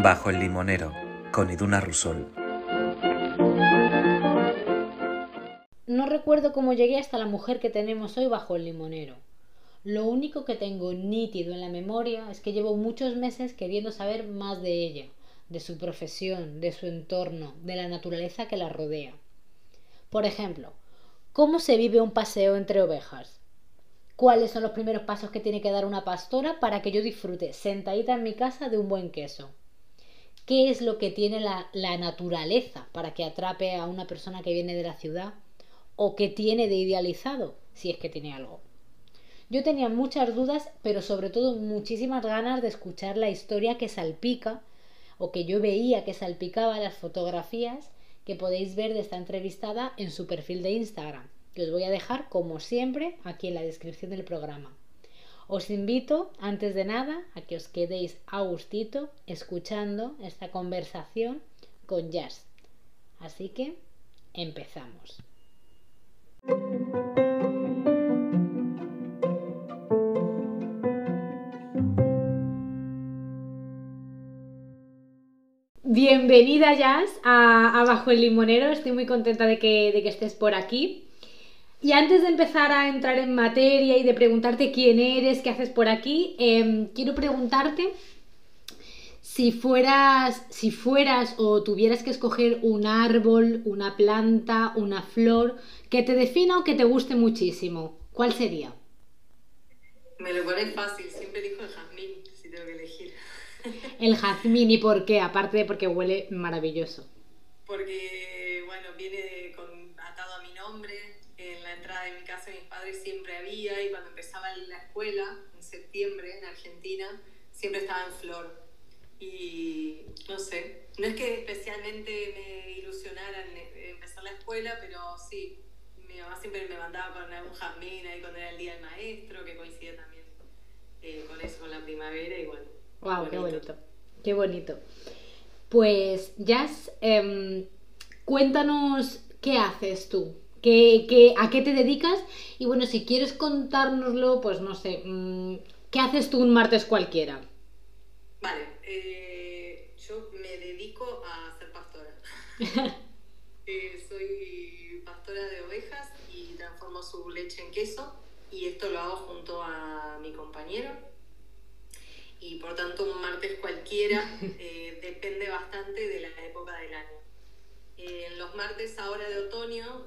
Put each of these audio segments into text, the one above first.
Bajo el limonero, con Iduna Rusol. No recuerdo cómo llegué hasta la mujer que tenemos hoy bajo el limonero. Lo único que tengo nítido en la memoria es que llevo muchos meses queriendo saber más de ella, de su profesión, de su entorno, de la naturaleza que la rodea. Por ejemplo, ¿cómo se vive un paseo entre ovejas? ¿Cuáles son los primeros pasos que tiene que dar una pastora para que yo disfrute sentadita en mi casa de un buen queso? ¿Qué es lo que tiene la, naturaleza para que atrape a una persona que viene de la ciudad? ¿O qué tiene de idealizado, si es que tiene algo? Yo tenía muchas dudas, pero sobre todo muchísimas ganas de escuchar la historia que salpica, o que yo veía que salpicaba las fotografías que podéis ver de esta entrevistada en su perfil de Instagram, que os voy a dejar como siempre aquí en la descripción del programa. Os invito, antes de nada, a que os quedéis a gustito escuchando esta conversación con Jazz. Así que empezamos. Bienvenida Jazz a, Bajo el Limonero, estoy muy contenta de que, de que estés por aquí. Y antes de empezar a entrar en materia y de preguntarte quién eres, qué haces por aquí, em, quiero preguntarte si fueras, si fueras o tuvieras que escoger un árbol, una planta, una flor que te defina o que te guste muchísimo, ¿cuál sería? Me lo pones fácil, siempre digo el jazmín, si tengo que elegir. El jazmín, ¿y por qué? Aparte de porque huele maravilloso. Porque, bueno, viene con, atado a mi nombre, en de mi casa mis padres siempre había y cuando empezaba la escuela, en septiembre, en Argentina, siempre estaba en flor. Y no sé, no es que especialmente me ilusionara en empezar la escuela, pero sí, mi mamá siempre me mandaba con algún jazmín ahí cuando era el día del maestro, que coincidía también eh, con eso, con la primavera y bueno. ¡Wow! ¡Qué bonito! ¡Qué bonito! Pues, Jazz, em, cuéntanos qué haces tú ¿Qué, a qué te dedicas? Y bueno, si quieres contárnoslo, pues no sé, mm, ¿qué haces tú un martes cualquiera? Vale, eh, yo me dedico a ser pastora. Eh, soy pastora de ovejas y transformo su leche en queso y esto lo hago junto a mi compañero. Y por tanto un martes cualquiera eh, depende bastante de la época del año en los martes ahora de otoño,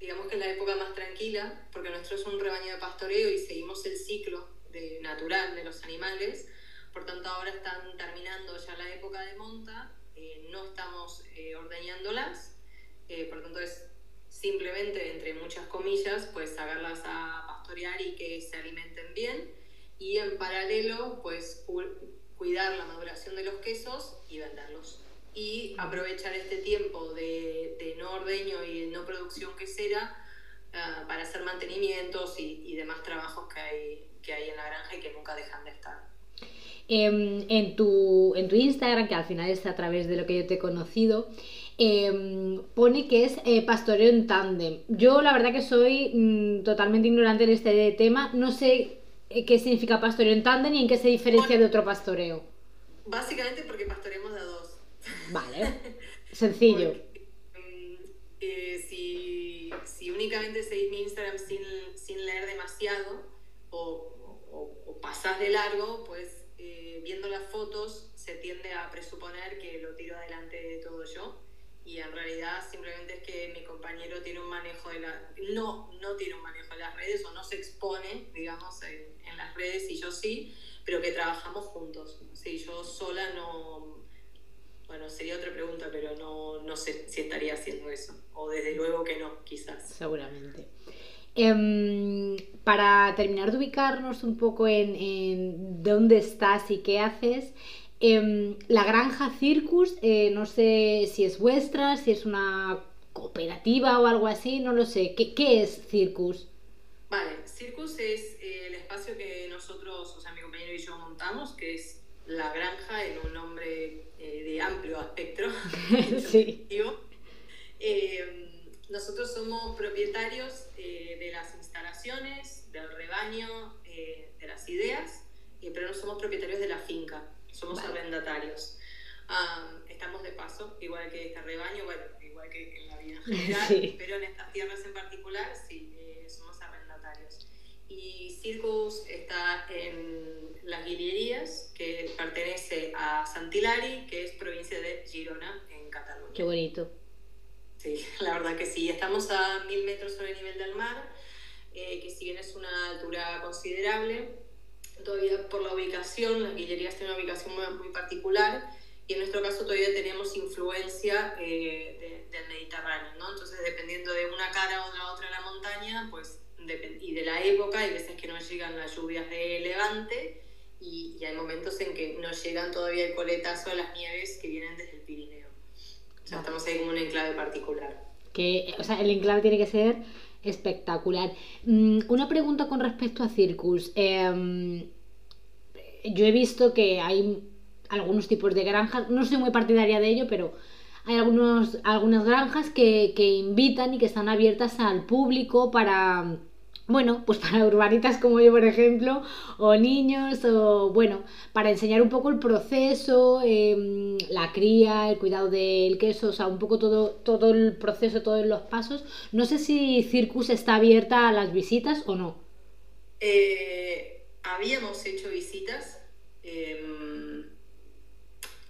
digamos que es la época más tranquila, porque nuestro es un rebaño de pastoreo y seguimos el ciclo de, natural de los animales, por tanto ahora están terminando ya la época de monta, eh, no estamos eh, ordeñándolas, eh, por tanto es simplemente, entre muchas comillas, pues sacarlas a pastorear y que se alimenten bien, y en paralelo, pues cuidar la maduración de los quesos y venderlos y aprovechar este tiempo de, no ordeño y de no producción quesera uh, para hacer mantenimientos y, demás trabajos que hay, que hay en la granja y que nunca dejan de estar. Em, en, tu, en tu Instagram, que al final es a través de lo que yo te he conocido, em, pone que es eh, pastoreo en tándem. Yo la verdad que soy mm, totalmente ignorante en este tema, no sé eh, qué significa pastoreo en tándem y en qué se diferencia de otro pastoreo. Básicamente porque pastoreamos de a dos Vale, sencillo. Mm, eh, si, si, únicamente seguís mi Instagram sin, sin leer demasiado o, o, pasás de largo, pues eh, viendo las fotos se tiende a presuponer que lo tiro adelante de todo yo. Y en realidad simplemente es que mi compañero tiene un manejo de la no no tiene un manejo de las redes o no se expone digamos en, en las redes y yo sí pero que trabajamos juntos. Sí yo sola no bueno, sería otra pregunta, pero no, no sé si estaría haciendo eso. O desde luego que no, quizás. Seguramente. Em, para terminar de ubicarnos un poco en, dónde estás y qué haces, em, la granja Circus, eh, no sé si es vuestra, si es una cooperativa o algo así, no lo sé. ¿Qué, qué es Circus? Vale, Circus es eh, el espacio que nosotros, o sea, mi compañero y yo montamos, que es la granja en un nombre eh, de amplio espectro. sí. Eh, nosotros somos propietarios eh, de las instalaciones, del rebaño, de las ideas, pero no somos propietarios de la finca. somos arrendatarios. estamos de paso, igual que este rebaño, bueno, igual que en la vida general, pero en estas tierras en particular sí, eh, somos arrendatarios. Y Circus está en las Guillerías, que pertenece a Santilari, que es provincia de Girona, en Cataluña. Qué bonito. Sí, la verdad que sí. Estamos a mil metros sobre el nivel del mar, eh, que si bien es una altura considerable, todavía por la ubicación, las Guillerías tienen una ubicación muy, particular y en nuestro caso todavía tenemos influencia eh, del Mediterráneo, ¿no? Entonces, dependiendo de una cara o de la otra de la montaña, pues, y de la época, hay veces que no llegan las lluvias de Levante y, y hay momentos en que no llegan todavía el coletazo de las nieves que vienen desde el Pirineo. O sea, estamos ahí como un enclave particular. Que, o sea, el enclave tiene que ser espectacular. Mm, una pregunta con respecto a Circus. Em, yo he visto que hay algunos tipos de granjas, no soy muy partidaria de ello, pero hay algunos, algunas granjas que, que invitan y que están abiertas al público para bueno, pues para urbanitas como yo, por ejemplo, o niños, o bueno, para enseñar un poco el proceso, em, la cría, el cuidado del queso, o sea, un poco todo, todo el proceso, todos los pasos. No sé si Circus está abierta a las visitas o no. Eh, habíamos hecho visitas. Em,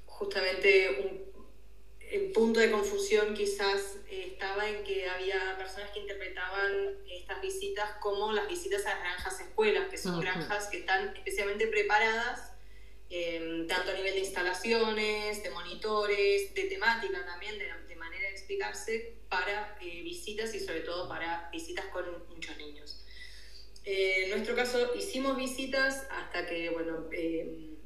justamente un el punto de confusión quizás eh, estaba en que había personas que interpretaban estas visitas como las visitas a granjas escuelas, que son granjas que están especialmente preparadas, em, tanto a nivel de instalaciones, de monitores, de temática también, de, manera de explicarse, para eh, visitas y sobre todo para visitas con muchos niños. Eh, en nuestro caso hicimos visitas hasta que, bueno, em,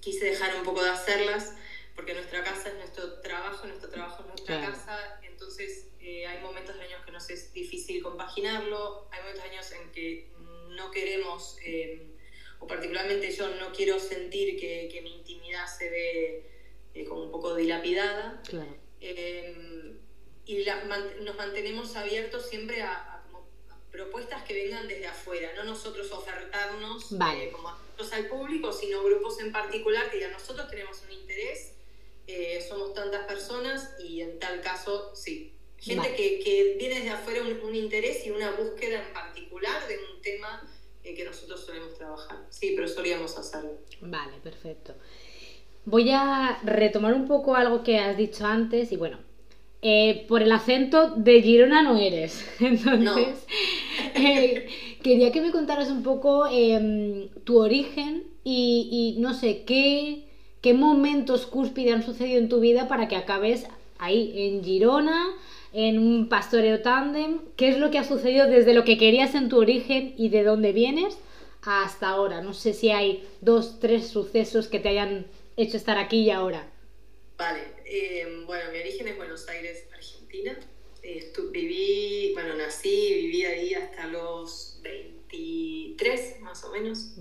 quise dejar un poco de hacerlas porque nuestra casa es nuestro trabajo, nuestro trabajo es nuestra casa, entonces eh, hay momentos de años que nos es difícil compaginarlo, hay momentos de años en que no queremos, eh, o particularmente yo no quiero sentir que, que mi intimidad se ve eh, como un poco dilapidada. y nos mantenemos abiertos siempre a, propuestas que vengan desde afuera, no nosotros ofertarnos como al público, sino grupos en particular que ya nosotros tenemos un interés eh, somos tantas personas y en tal caso, sí. Gente que, que, viene desde afuera un, interés y una búsqueda en particular de un tema eh, que nosotros solemos trabajar. Sí, pero solíamos hacerlo. Vale, perfecto. Voy a retomar un poco algo que has dicho antes y bueno, eh, por el acento de Girona no eres. Entonces, quería que me contaras un poco em, tu origen y, y, no sé, qué, ¿Qué momentos cúspide han sucedido en tu vida para que acabes ahí, en Girona, en un pastoreo tándem? ¿Qué es lo que ha sucedido desde lo que querías en tu origen y de dónde vienes hasta ahora? No sé si hay dos, tres sucesos que te hayan hecho estar aquí y ahora. Vale, em, bueno, mi origen es Buenos Aires, Argentina. viví, bueno, nací, viví ahí hasta los 23 más o menos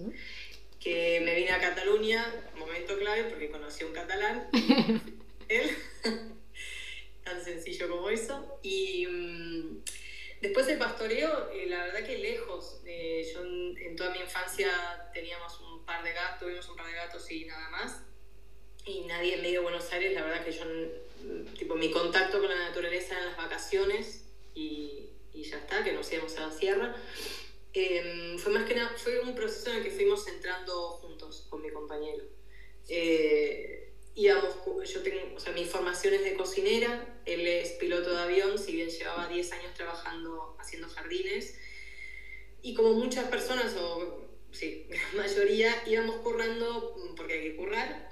que me vine a Cataluña, momento clave porque conocí a un catalán, él, tan sencillo como eso. Y mm, después del pastoreo, eh, la verdad que lejos, eh, yo en, toda mi infancia teníamos un par de gatos, tuvimos un par de gatos y nada más. Y nadie en medio de Buenos Aires, la verdad que yo, mm, tipo, mi contacto con la naturaleza en las vacaciones y, y ya está, que nos íbamos a la sierra. Em, fue más que nada, fue un proceso en el que fuimos entrando juntos con mi compañero. Eh, íbamos, yo tengo, o sea, mi formación es de cocinera, él es piloto de avión, si bien llevaba 10 años trabajando haciendo jardines. Y como muchas personas, o sí, la mayoría, íbamos currando, porque hay que currar,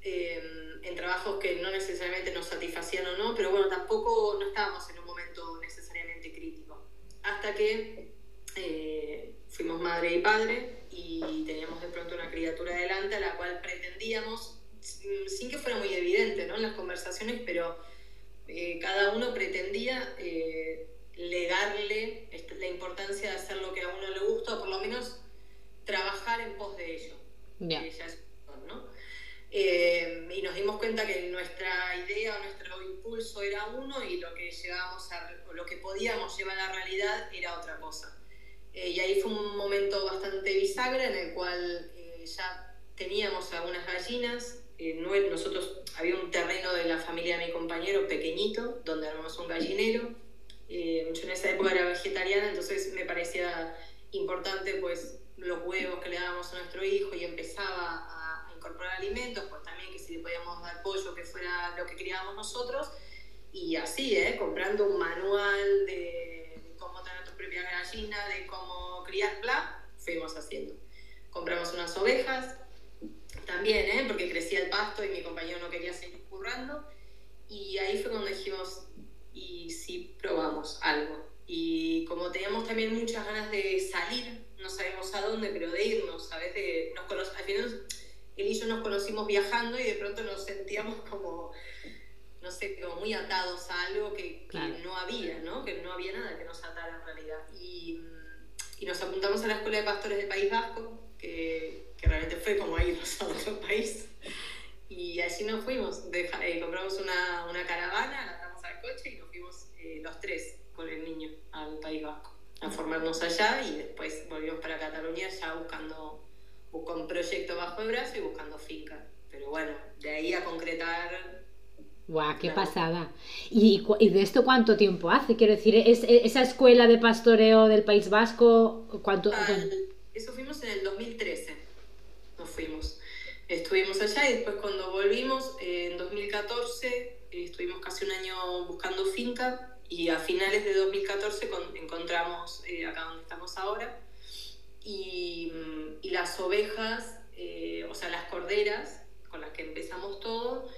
em, en trabajos que no necesariamente nos satisfacían o no, pero bueno, tampoco no estábamos en un momento necesariamente crítico. Hasta que eh, fuimos madre y padre y teníamos de pronto una criatura delante a la cual pretendíamos, sin que fuera muy evidente ¿no? en las conversaciones, pero eh, cada uno pretendía eh, legarle la importancia de hacer lo que a uno le gusta o por lo menos trabajar en pos de ello. y nos dimos cuenta que nuestra idea o nuestro impulso era uno y lo que llevábamos a, o lo que podíamos llevar a la realidad era otra cosa. Eh, y ahí fue un momento bastante bisagra en el cual eh, ya teníamos algunas gallinas. Eh, nosotros había un terreno de la familia de mi compañero pequeñito, donde armamos un gallinero. Eh, yo en esa época era vegetariana, entonces me parecía importante pues los huevos que le dábamos a nuestro hijo y empezaba a, incorporar alimentos, pues también que si le podíamos dar pollo que fuera lo que queríamos nosotros. Y así, ¿eh? comprando un manual de, cómo tener tu propia gallina, de cómo criar, bla, fuimos haciendo. Compramos unas ovejas, también, ¿eh? porque crecía el pasto y mi compañero no quería seguir currando. Y ahí fue cuando dijimos, y si probamos algo. Y como teníamos también muchas ganas de salir, no sabemos a dónde, pero de irnos, ¿sabes? De, nos al final él y yo nos conocimos viajando y de pronto nos sentíamos como, no sé, como muy atados a algo que, no había, ¿no? Que no había nada que nos atara en realidad. Y, y nos apuntamos a la Escuela de Pastores del País Vasco, que, que realmente fue como irnos a otro país. Y así nos fuimos, eh, compramos una, una caravana, la atamos al coche y nos fuimos eh, los tres con el niño al País Vasco a formarnos allá y después volvimos para Cataluña ya buscando, un proyecto bajo el brazo y buscando finca. Pero bueno, de ahí a concretar ¡Guau, qué pasada! ¿Y, ¿Y, de esto cuánto tiempo hace? Quiero decir, ¿es, esa escuela de pastoreo del País Vasco, ¿cuánto? eso fuimos en el 2013, nos fuimos. Estuvimos allá y después cuando volvimos, en 2014, estuvimos casi un año buscando finca y a finales de 2014 encontramos eh, acá donde estamos ahora y, y las ovejas, eh, o sea, las corderas con las que empezamos todo,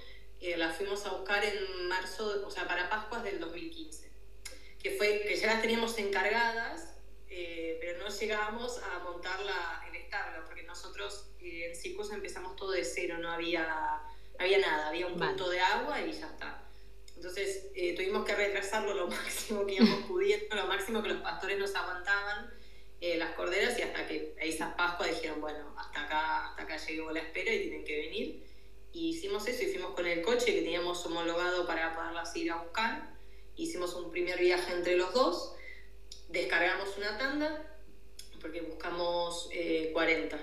eh, las fuimos a buscar en marzo, o sea, para Pascuas del 2015, que fue que ya las teníamos encargadas, pero no llegábamos a montar el establo, porque nosotros en Circus empezamos todo de cero, no había, no había nada, había un punto de agua y ya está. Entonces eh, tuvimos que retrasarlo lo máximo que íbamos pudiendo, lo máximo que los pastores nos aguantaban eh, las corderas y hasta que esas Pascuas dijeron, bueno, hasta acá, hasta acá llegó la espera y tienen que venir. Y hicimos eso, hicimos con el coche que teníamos homologado para poderlas ir a buscar. Hicimos un primer viaje entre los dos, descargamos una tanda, porque buscamos 40. Eh,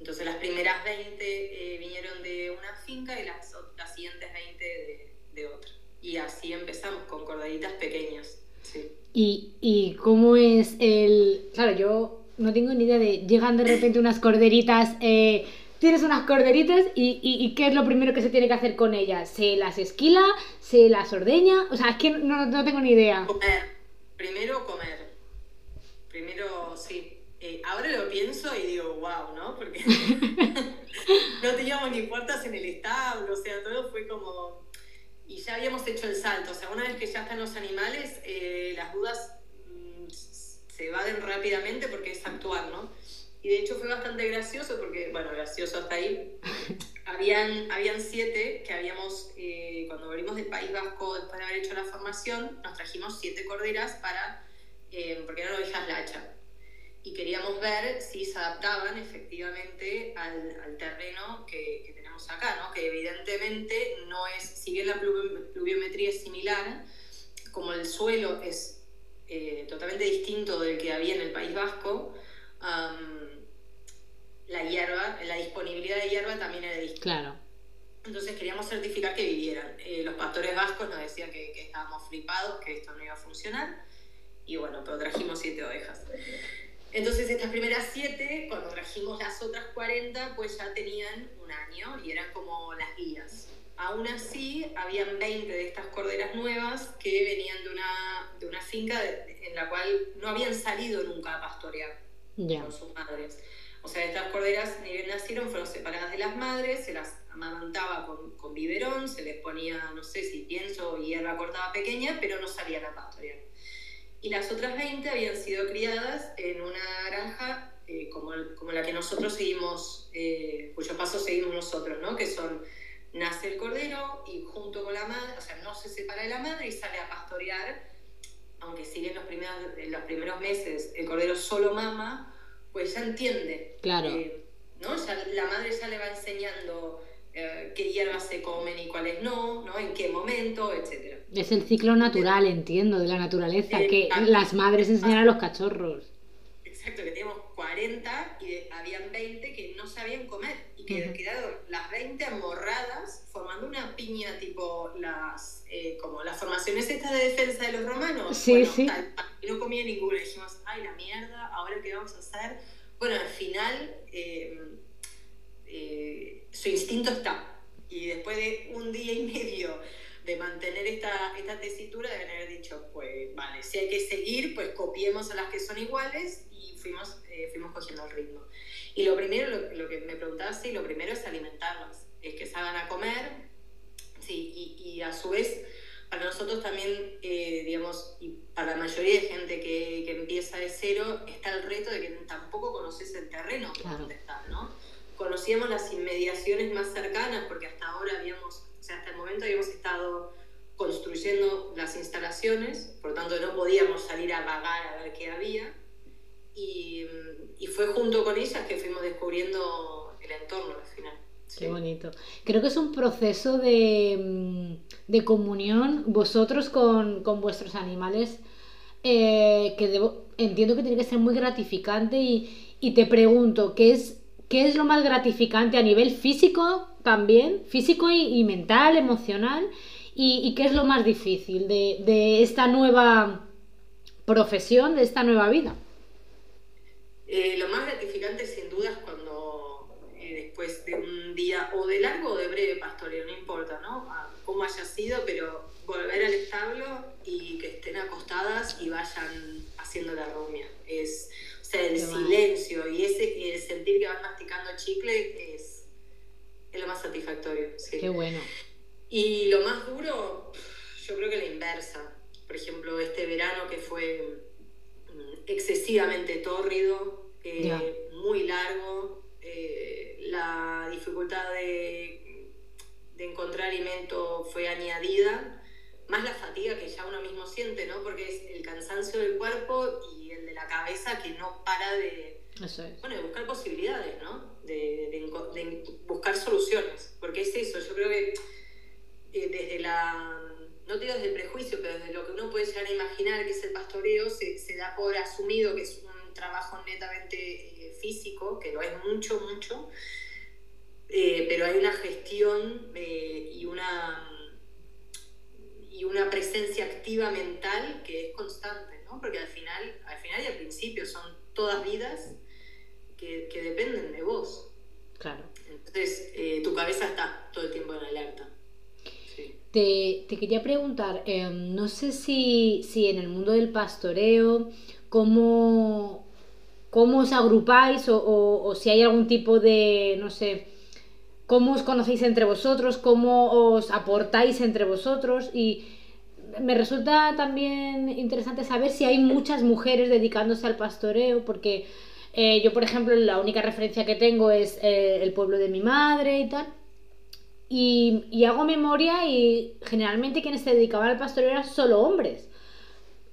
Entonces las primeras 20 vinieron de una finca y las, las siguientes 20 de, de otra y así empezamos con corderitas pequeñas. Sí. ¿Y, ¿Y cómo es el...? Claro, yo no tengo ni idea de... Llegan de repente unas corderitas... Eh, tienes unas corderitas y, y, ¿qué es lo primero que se tiene que hacer con ellas? ¿Se las esquila? ¿Se las ordeña? O sea, es que no, no tengo ni idea. Comer. Primero comer. Primero, sí. Eh, ahora lo pienso y digo, wow, ¿no? Porque no teníamos ni puertas en el establo, o sea, todo fue como y ya habíamos hecho el salto. O sea, una vez que ya están los animales, eh, las dudas mm, se evaden rápidamente porque es actuar, ¿no? Y de hecho fue bastante gracioso porque, bueno, gracioso hasta ahí. habían, habían siete que habíamos, eh, cuando volvimos del País Vasco, después de haber hecho la formación, nos trajimos siete corderas para, eh, porque eran ovejas lacha. Y queríamos ver si se adaptaban efectivamente al, al terreno que, que acá, ¿no? que evidentemente no es, si bien la pluviometría es similar, como el suelo es eh, totalmente distinto del que había en el País Vasco, la hierba, la disponibilidad de hierba también era distinta. Claro. Entonces queríamos certificar que vivieran. Eh, los pastores vascos nos decían que, que, estábamos flipados, que esto no iba a funcionar. Y bueno, pero trajimos siete ovejas. Entonces estas primeras siete, cuando trajimos las otras 40, pues ya tenían un año y eran como las guías. Aún así, habían 20 de estas corderas nuevas que venían de una, de una finca en la cual no habían salido nunca a pastorear con sus madres. O sea, estas corderas, ni bien nacieron, fueron separadas de las madres, se las amamantaba con, con biberón, se les ponía, no sé si pienso, hierba cortada pequeña, pero no salían a pastorear y las otras 20 habían sido criadas en una granja eh, como, como, la que nosotros seguimos, eh, cuyos pasos seguimos nosotros, ¿no? que son, nace el cordero y junto con la madre, o sea, no se separa de la madre y sale a pastorear, aunque si bien los primeros, los primeros meses el cordero solo mama, pues ya entiende. Claro. Eh, ¿no? la madre ya le va enseñando eh, qué hierbas se comen y cuáles no, ¿no? En qué momento, etc. Es el ciclo natural, entiendo, de la naturaleza, que las madres enseñan a los cachorros. exacto, que teníamos 40 y habían 20 que no sabían comer y que quedaron las 20 amorradas formando una piña tipo las eh, como las formaciones estas de defensa de los romanos. Sí, sí. y no comía ninguna. dijimos, ay, la mierda, ahora qué vamos a hacer. Bueno, al final eh, eh, su instinto está. Y después de un día y medio de mantener esta, esta tesitura, de haber dicho, pues vale, si hay que seguir, pues copiemos a las que son iguales y fuimos, eh, fuimos cogiendo el ritmo. Y lo primero, lo, que me preguntaba, sí, lo primero es alimentarlas, es que salgan a comer, sí, y, y a su vez, para nosotros también, eh, digamos, y para la mayoría de gente que, que, empieza de cero, está el reto de que tampoco conoces el terreno donde estás, ¿no? Conocíamos las inmediaciones más cercanas, porque hasta ahora habíamos o sea, hasta el momento habíamos estado construyendo las instalaciones, por lo tanto no podíamos salir a vagar a ver qué había. Y, y fue junto con ellas que fuimos descubriendo el entorno al final. Qué bonito. Creo que es un proceso de, mm, de comunión vosotros con, con vuestros animales eh, que debo, entiendo que tiene que ser muy gratificante y, y te pregunto, ¿qué es, ¿qué es lo más gratificante a nivel físico también, físico y, mental, emocional, y, qué es lo más difícil de, esta nueva profesión, de esta nueva vida. Eh, lo más gratificante sin duda es cuando eh, después de un día o de largo o de breve pastoreo, no importa, ¿no? cómo haya sido, pero volver al establo y que estén acostadas y vayan haciendo la rumia. Es, o sea, el silencio y ese el sentir que van masticando chicle es es lo más satisfactorio. Sí. Qué bueno. Y lo más duro, yo creo que la inversa. Por ejemplo, este verano que fue mm, excesivamente tórrido, eh, muy largo, eh, la dificultad de, de, encontrar alimento fue añadida, más la fatiga que ya uno mismo siente, ¿no? Porque es el cansancio del cuerpo y el de la cabeza que no para de, bueno, de buscar posibilidades, ¿no? De, buscar soluciones, porque es eso, yo creo que eh, desde la, no digo desde el prejuicio, pero desde lo que uno puede llegar a imaginar que es el pastoreo, se, se da por asumido que es un trabajo netamente eh, físico, que lo es mucho, mucho, eh, pero hay una gestión y una y una presencia activa mental que es constante, ¿no? Porque al final, al final y al principio son todas vidas que, dependen de vos. Claro. Entonces, eh, tu cabeza está todo el tiempo en alerta. Te, quería preguntar, em, no sé si, en el mundo del pastoreo, cómo, cómo os agrupáis o, si hay algún tipo de, no sé, cómo os conocéis entre vosotros, cómo os aportáis entre vosotros y me resulta también interesante saber si hay muchas mujeres dedicándose al pastoreo, porque eh, yo, por ejemplo, la única referencia que tengo es eh, el pueblo de mi madre y tal. Y, hago memoria y generalmente quienes se dedicaban al pastoreo eran solo hombres.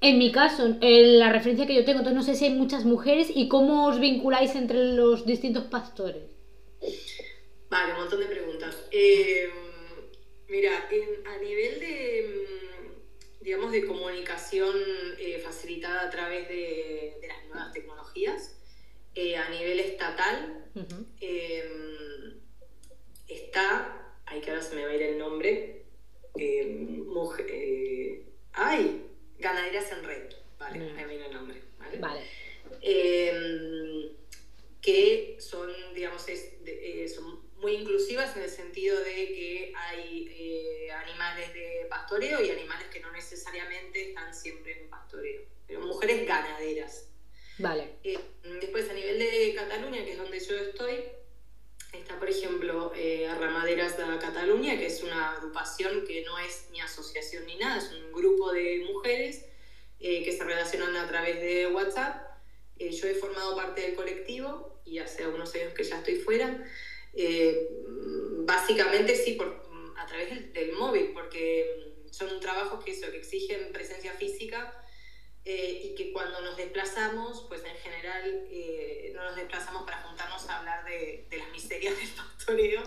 En mi caso, la referencia que yo tengo, entonces no sé si hay muchas mujeres y cómo os vinculáis entre los distintos pastores. Vale, un montón de preguntas. Eh, mira, a nivel de, digamos, de comunicación facilitada a través de las nuevas tecnologías, eh, a nivel estatal em, está, ay que ahora se me va a ir el nombre, em, eh, ay, ganaderas en red, vale, mm. ahí viene el nombre, vale. Em, que son, digamos, eh, son muy inclusivas en el sentido de que hay animales de pastoreo y animales que no necesariamente están siempre en pastoreo, pero mujeres ganaderas. Vale. Eh, después, a nivel de Cataluña, que es donde yo estoy, está, por ejemplo, eh, Arramaderas de Cataluña, que es una agrupación que no es ni asociación ni nada, es un grupo de mujeres eh, que se relacionan a través de WhatsApp. Eh, yo he formado parte del colectivo y hace algunos años que ya estoy fuera. básicamente sí, por, a través del, del móvil, porque son trabajos que, eso, que exigen presencia física eh, y que cuando nos desplazamos, pues en general eh, no nos desplazamos para juntarnos a hablar de, las miserias del pastoreo,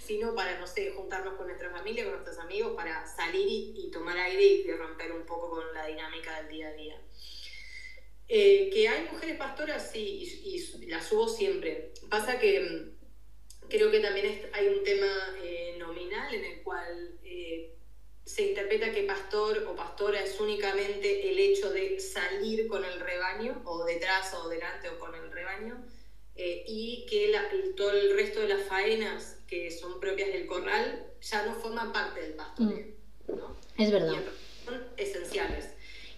sino para, no sé, juntarnos con nuestra familia, con nuestros amigos, para salir y, tomar aire y romper un poco con la dinámica del día a día. Eh, que hay mujeres pastoras, sí, y, las subo siempre. Pasa que mm, creo que también hay un tema eh, nominal en el cual se interpreta que pastor o pastora es únicamente el hecho de salir con el rebaño, o detrás o delante o con el rebaño, y que todo el resto de las faenas que son propias del corral ya no forman parte del pastoreo. Mm. Es verdad. son esenciales.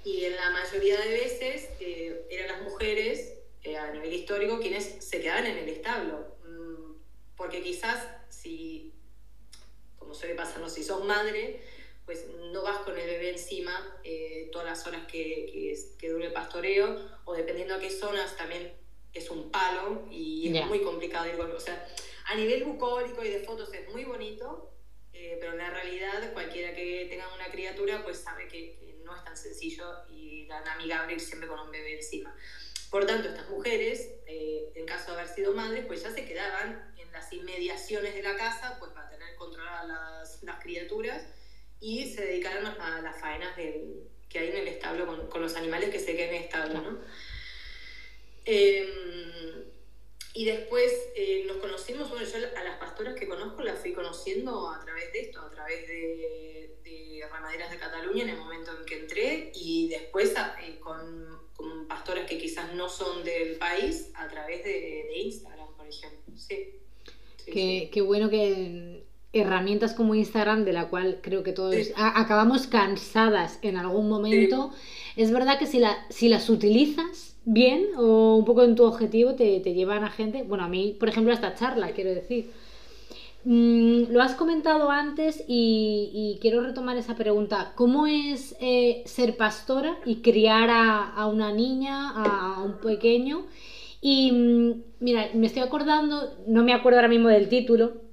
Y en la mayoría de veces eh, eran las mujeres, eh, a nivel histórico, quienes se quedaban en el establo. Mm, porque quizás si, como suele pasarnos, si sos madre, pues no vas con el bebé encima eh, todas las horas que, que, dure el pastoreo, o dependiendo a qué zonas también es un palo y es muy complicado ir O sea, a nivel bucólico y de fotos es muy bonito, pero en la realidad cualquiera que tenga una criatura pues sabe que no es tan sencillo y tan amigable ir siempre con un bebé encima. Por tanto, estas mujeres, eh, en caso de haber sido madres, pues ya se quedaban en las inmediaciones de la casa, pues para tener controladas las, las criaturas y se dedicaron a las faenas del, que hay en el establo con, con, los animales que se queden en el establo, ¿no? Eh, y después eh, nos conocimos, bueno, yo a las pastoras que conozco las fui conociendo a través de esto, a través de, de Ramaderas de Cataluña en el momento en que entré y después eh, con, con, pastoras que quizás no son del país a través de, de Instagram, por ejemplo. Sí. qué, qué, bueno que herramientas como Instagram, de la cual creo que todos acabamos cansadas en algún momento, es verdad que si, la, si las utilizas bien o un poco en tu objetivo te, llevan a gente, bueno, a mí, por ejemplo, a esta charla, quiero decir. Mm, lo has comentado antes y, quiero retomar esa pregunta. ¿Cómo es eh, ser pastora y criar a, una niña, a, un pequeño? Y mm, mira, me estoy acordando, no me acuerdo ahora mismo del título,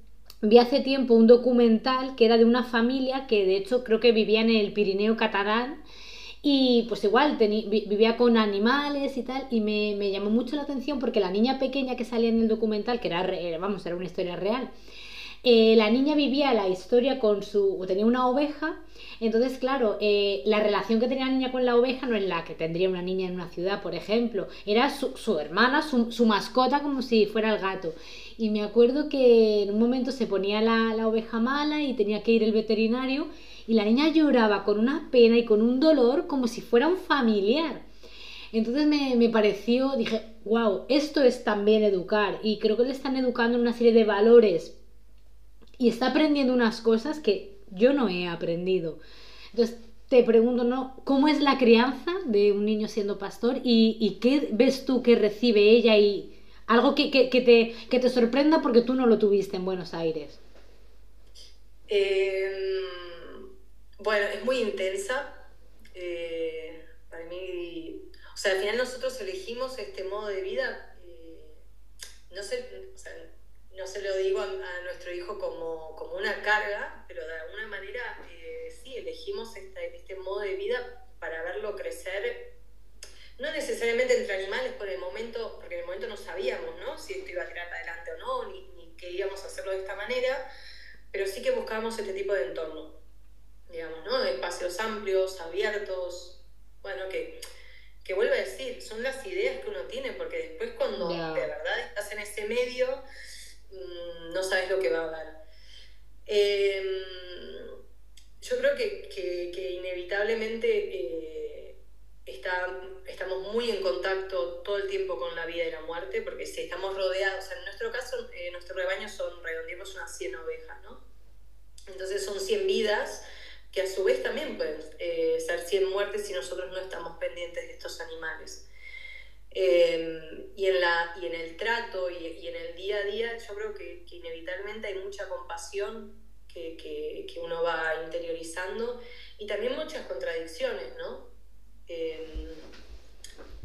vi hace tiempo un documental que era de una familia que de hecho creo que vivía en el Pirineo catalán y pues igual vivía con animales y tal, y me, llamó mucho la atención porque la niña pequeña que salía en el documental, que era, vamos, era una historia real, eh, la niña vivía la historia con su, tenía una oveja, entonces claro, eh, la relación que tenía la niña con la oveja no es la que tendría una niña en una ciudad, por ejemplo, era su, hermana, su, mascota como si fuera el gato. Y me acuerdo que en un momento se ponía la, la oveja mala y tenía que ir el veterinario y la niña lloraba con una pena y con un dolor como si fuera un familiar. Entonces me, pareció, dije, wow, esto es también educar y creo que le están educando en una serie de valores y está aprendiendo unas cosas que yo no he aprendido. Entonces te pregunto, ¿no? ¿Cómo es la crianza de un niño siendo pastor y, qué ves tú que recibe ella y algo que, te, que te sorprenda porque tú no lo tuviste en Buenos Aires? Eh bueno, es muy intensa. Eh, para mí, o sea, al final nosotros elegimos este modo de vida. Eh, no, sé, no se lo digo a, nuestro hijo como, como, una carga, pero de alguna manera eh, sí, elegimos este, este modo de vida para verlo crecer no necesariamente entre animales por el momento, porque en el momento no sabíamos ¿no? si esto iba a tirar para adelante o no, ni, ni que íbamos a hacerlo de esta manera, pero sí que buscábamos este tipo de entorno digamos, ¿no? Espacios amplios, abiertos, bueno, que, que vuelvo a decir, son las ideas que uno tiene, porque después cuando de verdad estás en ese medio, no sabes lo que va a dar. Em, yo creo que, que, inevitablemente eh, está, estamos muy en contacto todo el tiempo con la vida y la muerte, porque si estamos rodeados, en nuestro caso, eh, nuestro rebaño son, redondeamos unas 100 ovejas, ¿no? Entonces son 100 vidas que a su vez también pueden eh, ser 100 muertes si nosotros no estamos pendientes de estos animales. Eh, y, en la, y en el trato y, y, en el día a día yo creo que, inevitablemente hay mucha compasión que, que, que, uno va interiorizando y también muchas contradicciones, ¿no? Eh,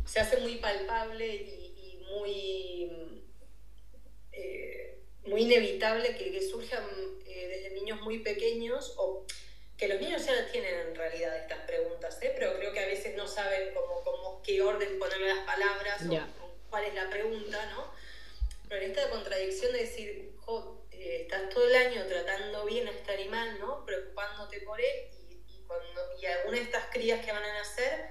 se hace muy palpable y, muy, muy inevitable que, surjan desde niños muy pequeños que los niños ya tienen en realidad estas preguntas, ¿eh? pero creo que a veces no saben cómo, cómo qué orden ponerle las palabras o, cuál es la pregunta, ¿no? Pero en esta contradicción de decir, eh, estás todo el año tratando bien a este animal, ¿no? Preocupándote por él y, y, cuando, y alguna de estas crías que van a nacer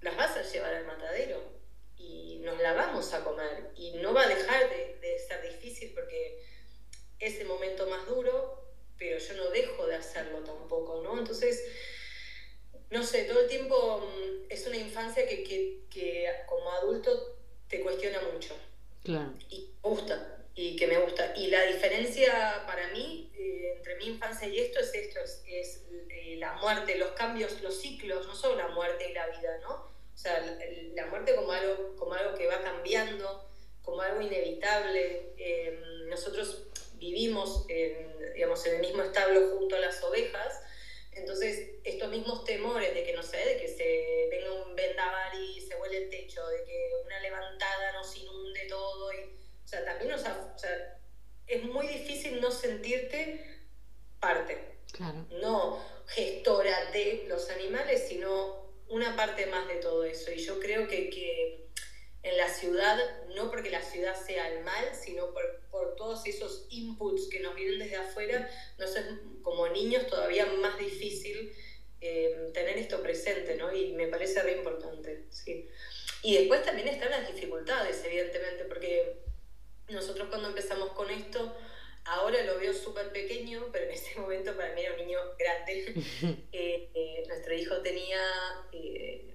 las vas a llevar al matadero y nos la vamos a comer y no va a dejar de, de ser difícil porque es el momento más duro, pero yo no dejo de hacerlo tampoco, ¿no? Entonces, no sé, todo el tiempo mm, es una infancia que, que, que como adulto te cuestiona mucho. Claro. Y me gusta, y que me gusta. Y la diferencia para mí eh, entre mi infancia y esto es esto, es, es eh, la muerte, los cambios, los ciclos, no solo la muerte y la vida, ¿no? O sea, la, la muerte como algo, como algo que va cambiando, como algo inevitable. Eh, nosotros vivimos en, digamos, en el mismo establo junto a las ovejas, entonces estos mismos temores de que, no sé, de que se venga un vendaval y se vuele el techo, de que una levantada nos inunde todo, y, o sea, también nos, o sea, es muy difícil no sentirte parte, Claro. no gestora de los animales, sino una parte más de todo eso. Y yo creo que, que en la ciudad, no porque la ciudad sea el mal, sino por, por todos esos inputs que nos vienen desde afuera, nos es como niños todavía más difícil eh, tener esto presente, ¿no? Y me parece re importante, sí. Y después también están las dificultades, evidentemente, porque nosotros cuando empezamos con esto, ahora lo veo súper pequeño, pero en ese momento para mí era un niño grande. Eh, eh, nuestro hijo tenía, eh,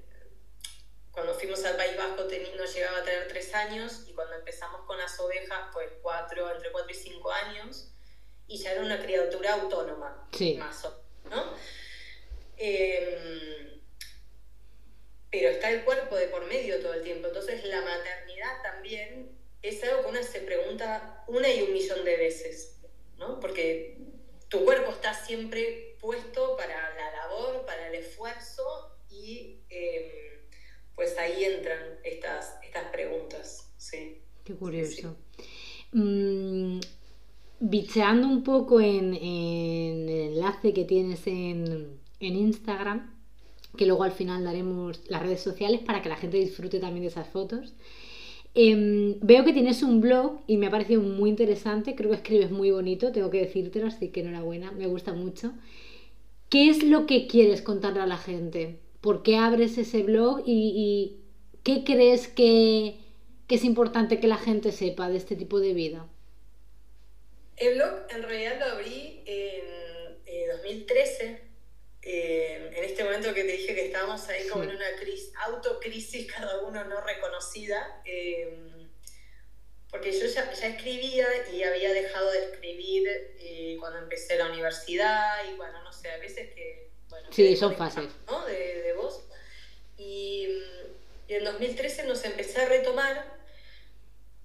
cuando fuimos al País Vasco teni- no llegaba a tener tres años y cuando empezamos con las ovejas, pues cuatro, entre cuatro y cinco años, y ya era una criatura autónoma, Sí. más o ¿no? Eh, pero está el cuerpo de por medio todo el tiempo. Entonces la maternidad también es algo que uno se pregunta una y un millón de veces, ¿no? Porque tu cuerpo está siempre puesto para la labor, para el esfuerzo y eh, pues ahí entran estas, estas preguntas, sí. Qué curioso. Mm, bicheando un poco en, en el enlace que tienes en, en Instagram, que luego al final daremos las redes sociales para que la gente disfrute también de esas fotos. Em, veo que tienes un blog y me ha parecido muy interesante, creo que escribes muy bonito, tengo que decírtelo, así que enhorabuena, me gusta mucho. ¿Qué es lo que quieres contarle a la gente? ¿Por qué abres ese blog y, y qué crees que, que es importante que la gente sepa de este tipo de vida? El blog en realidad lo abrí en eh, 2013, eh, en este momento que te dije que estábamos ahí como Sí. en una crisis, autocrisis, cada uno no reconocida, eh, porque yo ya, ya escribía y había dejado de escribir eh, cuando empecé la universidad y bueno, no sé, a veces que... Bueno, Sí, son fases. ¿no? De, de vos. Y, y en 2013 nos empecé a retomar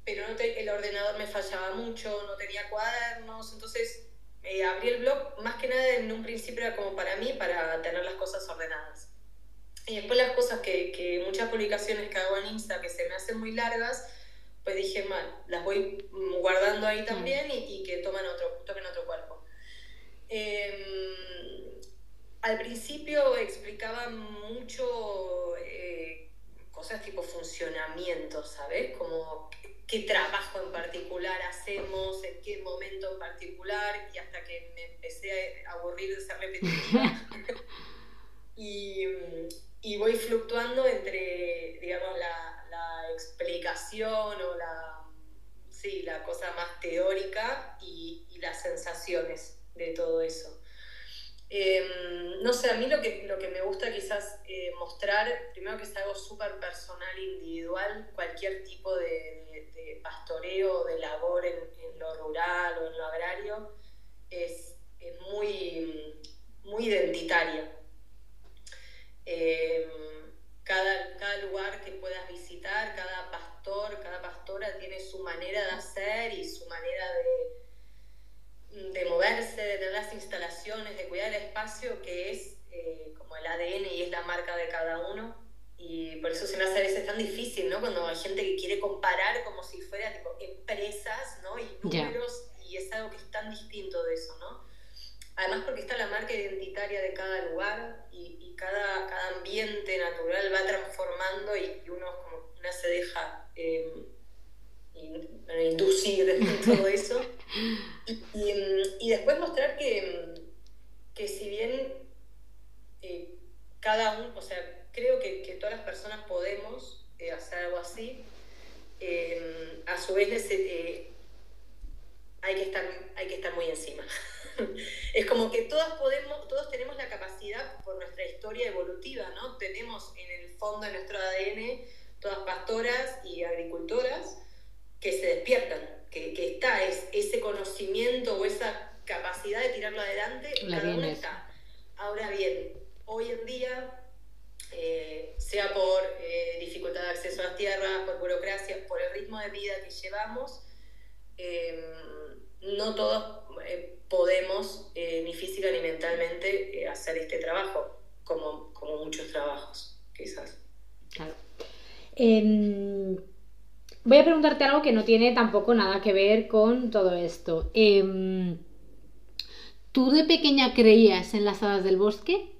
pero no te- el ordenador me fallaba mucho, no tenía cuadernos, entonces eh, abrí el blog más que nada en un principio era como para mí, para tener las cosas ordenadas. Y después las cosas que, que muchas publicaciones que hago en Insta que se me hacen muy largas, pues dije, mal, las voy mm, guardando ahí también y, y que toman otro, tomen otro cuerpo. Eh, al principio explicaba mucho eh, cosas tipo funcionamiento, ¿sabes? Como qué, trabajo en particular hacemos, en qué momento en particular, y hasta que me empecé a aburrir de ser repetitiva. y, y voy fluctuando entre, digamos, la, la explicación o la, sí, la cosa más teórica y, y las sensaciones de todo eso. Eh, no sé, a mí lo que, lo que me gusta quizás eh, mostrar, primero que es algo súper personal, individual, cualquier tipo de, de- de pastoreo de labor en, lo rural o en lo agrario, es, es muy, muy. Eh, cada, cada lugar que puedas visitar, cada pastor, cada pastora tiene su manera de hacer y su manera de, de moverse, de tener las instalaciones, de cuidar el espacio, que es eh, como el ADN y es la marca de cada uno. Y por eso se me hace a veces tan difícil, ¿no? Cuando hay gente que quiere comparar como si fuera tipo empresas, ¿no? Y números, y es algo que es tan distinto de eso, ¿no? Además porque está la marca identitaria de cada lugar y, y cada, cada ambiente natural va transformando y, y uno, como, una se deja eh, in- inducir todo eso. Y, y, mm, después mostrar que, mm, que si bien eh, cada uno, o sea, creo que, que todas las personas podemos eh, hacer algo así. Eh, a su vez eh, hay, que estar, hay que estar muy encima. es como que todas podemos, todos tenemos la capacidad por nuestra historia evolutiva, ¿no? Tenemos en el fondo de nuestro ADN todas pastoras y agricultoras que se despiertan, que, que está es, ese conocimiento o esa capacidad de tirarlo adelante, La cada tienes. está. Ahora bien, hoy en día, eh, sea por eh, dificultad de acceso a las tierras, por burocracia, por el ritmo de vida que llevamos, eh, no todos eh, podemos, ni física ni mentalmente, hacer este trabajo, como, como muchos trabajos, quizás. Claro. Voy a preguntarte algo que no tiene tampoco nada que ver con todo esto. Em, ¿Tú de pequeña creías en las hadas del bosque?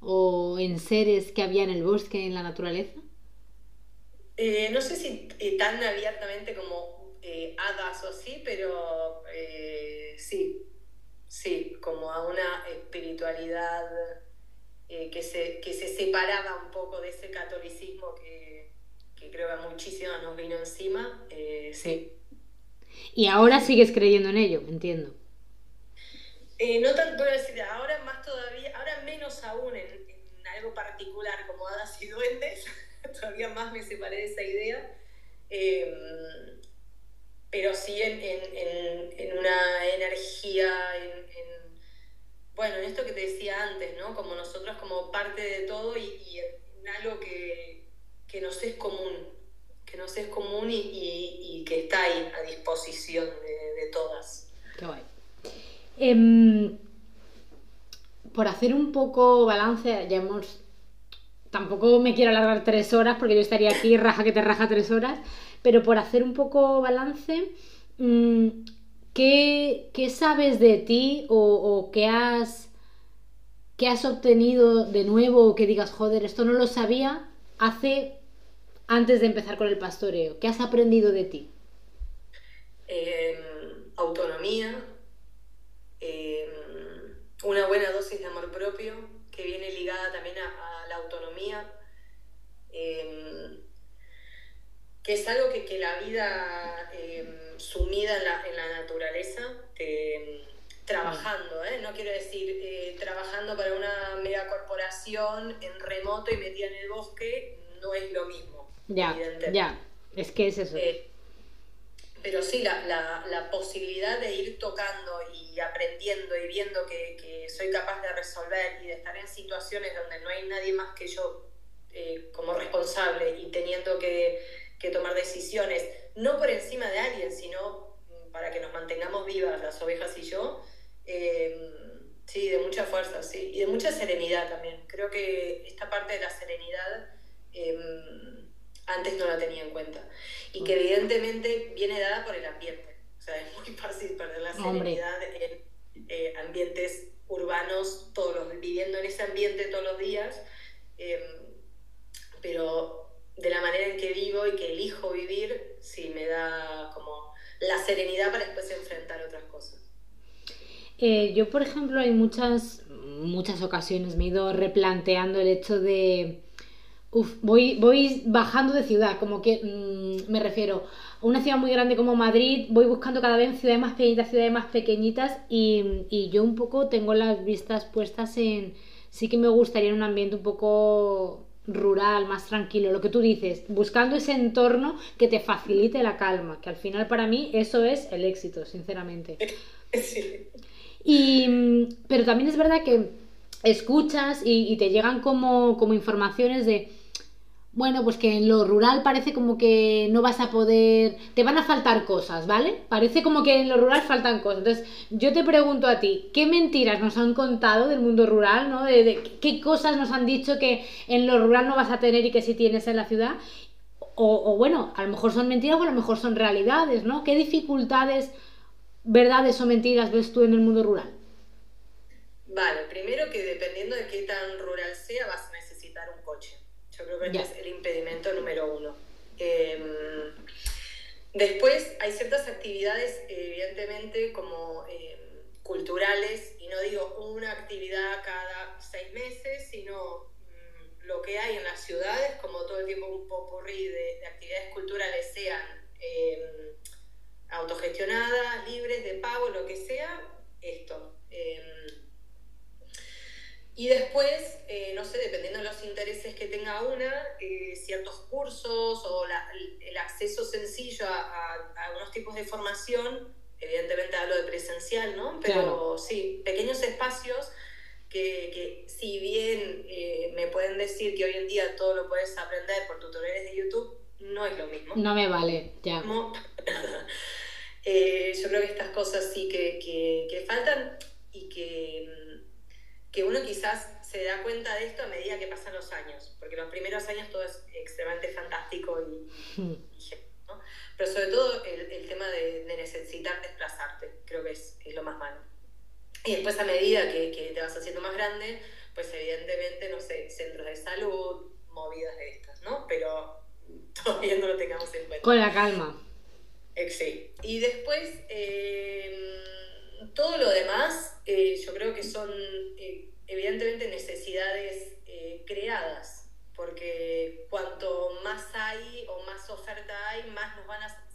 ¿O en seres que había en el bosque, en la naturaleza? Eh, no sé si eh, tan abiertamente como eh, hadas o así, pero sí, sí, como a una espiritualidad que, se, que se separaba un poco de ese catolicismo que, que creo que a muchísimas nos vino encima, eh, sí. Y ahora sigues creyendo en ello, entiendo. Eh, no tanto decir, ahora más todavía, ahora menos aún en, en algo particular como hadas y duendes, todavía más me separé de esa idea, eh, pero sí en, en- en- una energía, en, en- bueno, en esto que te decía antes, ¿no? Como nosotros como parte de todo y, y en algo que, que nos es común, que nos es común y, y- y que está ahí a disposición de, todas. Qué guay. Em, por hacer un poco balance, ya hemos. Tampoco me quiero alargar tres horas porque yo estaría aquí raja que te raja tres horas, pero por hacer un poco balance, mm, ¿qué, qué sabes de ti o, o qué has, has obtenido de nuevo o que digas, joder, esto no lo sabía hace antes de empezar con el pastoreo? ¿Qué has aprendido de ti? eh, autonomía, eh, una buena dosis de amor propio que viene ligada también a, la autonomía, eh, que es algo que, que la vida sumida en la, en la naturaleza, trabajando, ¿eh? no quiero decir eh, trabajando para una megacorporación en remoto y metida en el bosque, no es lo mismo. Ya, ya, es que es eso. Eh, pero sí, la, la, la posibilidad de ir tocando y aprendiendo y viendo que, que soy capaz de resolver y de estar en situaciones donde no hay nadie más que yo eh, como responsable y teniendo que, que tomar decisiones, no por encima de alguien, sino para que nos mantengamos vivas las ovejas y yo, eh, sí, de mucha fuerza, sí, y de mucha serenidad también. Creo que esta parte de la serenidad eh, antes no la tenía en cuenta y que evidentemente viene dada por el ambiente. O sea, es muy fácil perder la Hombre. serenidad en eh, ambientes urbanos, todos los, viviendo en ese ambiente todos los días, eh, pero de la manera en que vivo y que elijo vivir, sí me da como la serenidad para después enfrentar otras cosas. Eh, yo, por ejemplo, hay muchas, muchas ocasiones me he ido replanteando el hecho de. Uf, voy, voy bajando de ciudad, como que mm, me refiero a una ciudad muy grande como Madrid, voy buscando cada vez ciudades más pequeñitas, ciudades más pequeñitas y, y yo un poco tengo las vistas puestas en. Sí que me gustaría en un ambiente un poco rural, más tranquilo, lo que tú dices, buscando ese entorno que te facilite la calma, que al final para mí eso es el éxito, sinceramente. Sí. Y, pero también es verdad que escuchas y, y te llegan como, como informaciones de, bueno, pues que en lo rural parece como que no vas a poder, te van a faltar cosas, ¿vale? Parece como que en lo rural faltan cosas. Entonces, yo te pregunto a ti, ¿qué mentiras nos han contado del mundo rural, ¿no? De, qué cosas nos han dicho que en lo rural no vas a tener y que sí tienes en la ciudad. O, o bueno, a lo mejor son mentiras o a lo mejor son realidades, ¿no? ¿Qué dificultades, verdades o mentiras ves tú en el mundo rural? Vale, primero que dependiendo de qué tan rural sea, vas a necesitar un coche. Yo creo que este es el impedimento número uno. Eh, después hay ciertas actividades, evidentemente, como eh, culturales, y no digo una actividad cada seis meses, sino mm, lo que hay en las ciudades, como todo el tiempo un popurrí de, de actividades culturales, sean eh, autogestionadas, libres, de pago, lo que sea, esto. Eh, y después, eh, no sé, dependiendo de los intereses que tenga una, eh, ciertos cursos o la, el acceso sencillo a, a, a, unos tipos de formación, evidentemente hablo de presencial, ¿no? Pero claro. sí, pequeños espacios que, que si bien eh, me pueden decir que hoy en día todo lo puedes aprender por tutoriales de YouTube, no es lo mismo. No me vale, ya. No, yo creo que estas cosas sí que, que, que faltan y que que uno quizás se da cuenta de esto a medida que pasan los años, porque los primeros años todo es extremadamente fantástico y, y ¿no? pero sobre todo el, el tema de, de, necesitar desplazarte, creo que es, es, lo más malo. Y después a medida que, que, te vas haciendo más grande, pues evidentemente, no sé, centros de salud, movidas de estas, ¿no? Pero todavía no lo tengamos en cuenta. Con la calma. Eh, sí. Y después... Eh, todo lo demás, eh, yo creo que son eh, evidentemente necesidades eh, creadas, porque cuanto más hay o más oferta hay, más nos van a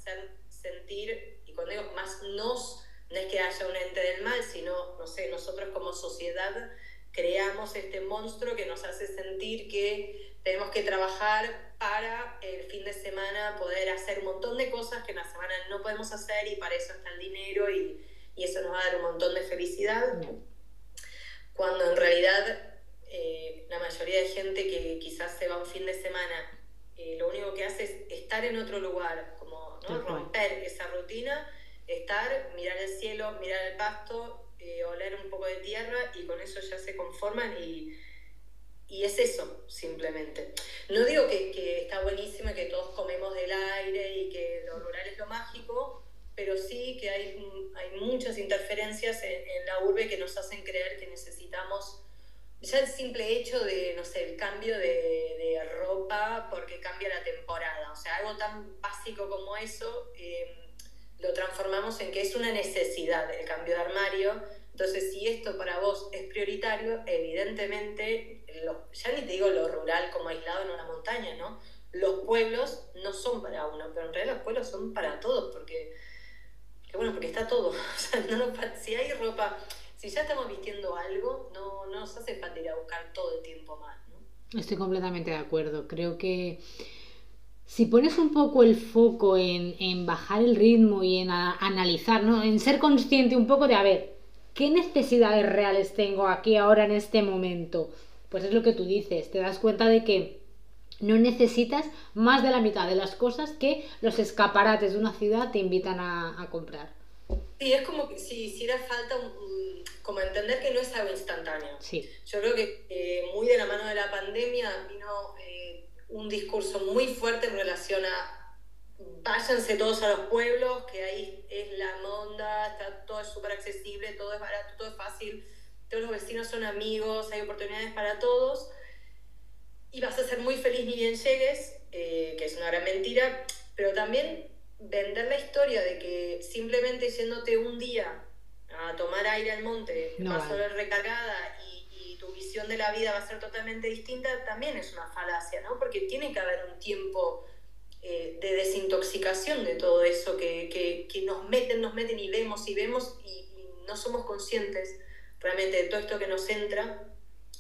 sentir, y cuando digo más nos, no es que haya un ente del mal, sino, no sé, nosotros como sociedad creamos este monstruo que nos hace sentir que tenemos que trabajar para el fin de semana poder hacer un montón de cosas que en la semana no podemos hacer y para eso está el dinero y y eso nos va a dar un montón de felicidad, cuando en realidad eh, la mayoría de gente que quizás se va un fin de semana, eh, lo único que hace es estar en otro lugar, como ¿no? romper esa rutina, estar, mirar el cielo, mirar el pasto, eh, oler un poco de tierra y con eso ya se conforman y, y es eso, simplemente. No digo que, que, está buenísimo y que todos comemos pero sí que hay, hay muchas interferencias en, en, la urbe que nos hacen creer que necesitamos, ya el simple hecho de, no sé, el cambio de, de ropa porque cambia la temporada, o sea, algo tan básico como eso, eh, lo transformamos en que es una necesidad el cambio de armario, entonces si esto para vos es prioritario, evidentemente, lo, ya ni te digo lo rural como aislado en una montaña, ¿no? Los pueblos no son para uno, pero en realidad los pueblos son para todos, porque bueno, porque está todo. Si hay ropa, si ya estamos vistiendo algo, no, no nos hace falta ir a buscar todo el tiempo más. ¿no? Estoy completamente de acuerdo. Creo que si pones un poco el foco en, en bajar el ritmo y en analizar, ¿no? en ser consciente un poco de, a ver, ¿qué necesidades reales tengo aquí ahora en este momento? Pues es lo que tú dices, te das cuenta de que no necesitas más de la mitad de las cosas que los escaparates de una ciudad te invitan a, a comprar. Sí, es como que si hiciera falta como entender que no es algo instantáneo. Sí. Yo creo que eh, muy de la mano de la pandemia vino eh, un discurso muy fuerte en relación a váyanse todos a los pueblos, que ahí es la monda, está, todo es súper accesible, todo es barato, todo es fácil, todos los vecinos son amigos, hay oportunidades para todos y vas a ser muy feliz ni bien llegues, eh, que es una gran mentira, pero también vender la historia de que simplemente yéndote un día a tomar aire al monte no vas a ver recargada y, y, tu visión de la vida va a ser totalmente distinta, también es una falacia, ¿no? Porque tiene que haber un tiempo eh, de desintoxicación de todo eso que, que, que, nos meten, nos meten y vemos y vemos y, y no somos conscientes realmente de todo esto que nos entra